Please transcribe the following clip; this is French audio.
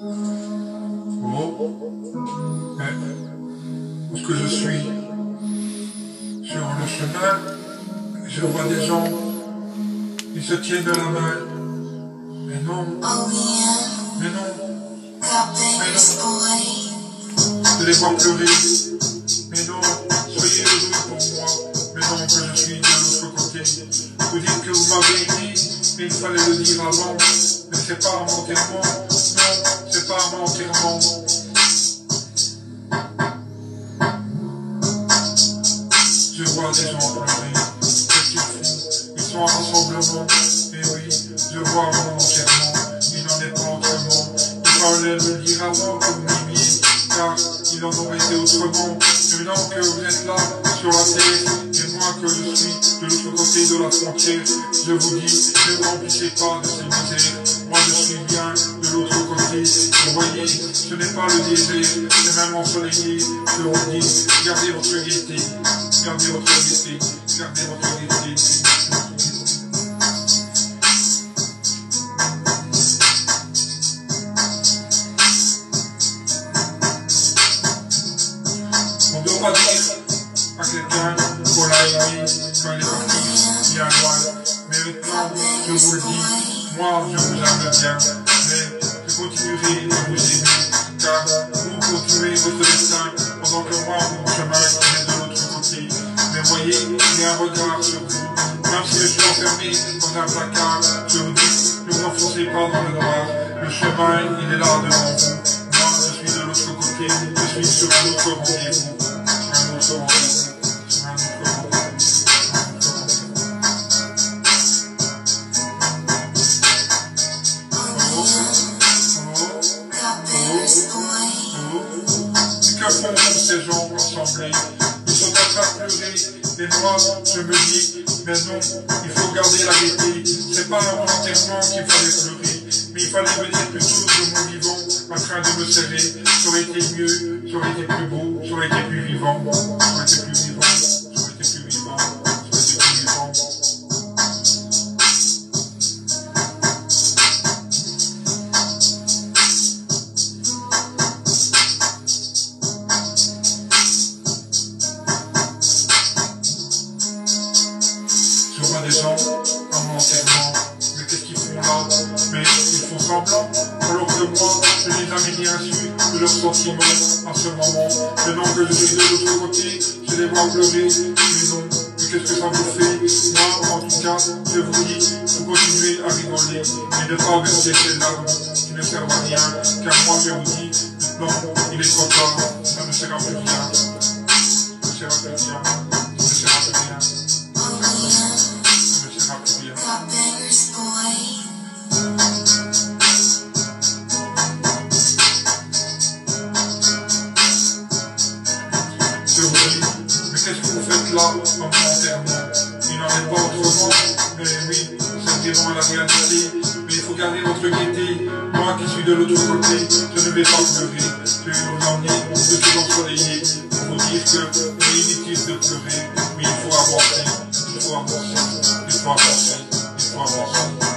Oh. Mais, où est-ce que je suis Sur le chemin, je vois des gens. Ils se tiennent de la main. Mais non, mais non, je les vois pleurer. Mais non, soyez heureux pour moi. Mais non, que je suis de l'autre côté. Vous dites que vous m'avez dit, mais il fallait le dire avant. Mais c'est pas un enterrement. Non, c'est pas un enterrement. Je vois des gens pleurer. Qu'est-ce qu'ils font? Ils sont en rassemblement. Mais oui, je vois mon enterrement. Il n'en est pas autrement. Il fallait le dire avant que. Car il en aurait été autrement. Maintenant que vous êtes là, sur la terre, et moi que je suis de l'autre côté de la frontière, je vous dis, ne remplissez pas de ces misères. Moi je suis bien de l'autre côté. Vous voyez, ce n'est pas le désert, c'est même ensoleillé. Je vous dis, gardez votre gaieté, gardez votre gaieté, gardez votre gaieté. À quelqu'un qu'on l'a aimé quand il est parti, bien loin. Mais maintenant, je vous le dis, moi je vous aime bien. Mais je continuerai à vous aimer, car vous continuez votre destin pendant que moi, mon chemin est de l'autre côté. Mais voyez, j'ai un regard sur vous. Même si je suis enfermé dans un placard, je vous ne vous enfoncez pas dans le noir. Le chemin, il est là devant vous. Moi, je suis de l'autre côté, je suis sur l'autre rendez-vous. Que font tous ces gens rassemblés Ils sont en train de pleurer. Et moi, je me dis, mais non, il faut garder la gaieté. C'est pas un enterrement qu'il fallait pleurer, mais il fallait venir plutôt de mon vivant, en train de me serrer. Ça aurait été mieux, ça aurait été plus beau, ça aurait été plus vivant, ça aurait été plus vivant, des gens à mon enterrement. Mais qu'est-ce qu'ils font là? Mais ils font semblant. Alors que moi, je n'ai jamais rien su de leurs sentiments à ce moment. Maintenant que je suis de l'autre côté, je les vois pleurer. Mais non, mais qu'est-ce que ça vous fait? Moi, en tout cas, je vous dis, vous continuez à rigoler. Mais ne pas verser ces larmes qui ne servent à rien. Car moi, je vous dis, maintenant, il est trop tard. Ça ne sert à plus rien. Mais qu'est-ce que vous faites là, mon enterrement Il n'en est pas autrement. Mais oui, c'est vraiment la réalité. Mais il faut garder votre gaieté. Moi qui suis de l'autre côté, je ne vais pas pleurer. Je vais vous emmener de tout ensoleillé pour vous dire que c'est inutile de pleurer. Mais il faut avancer. Il faut avancer. Il faut avancer. Il faut avancer.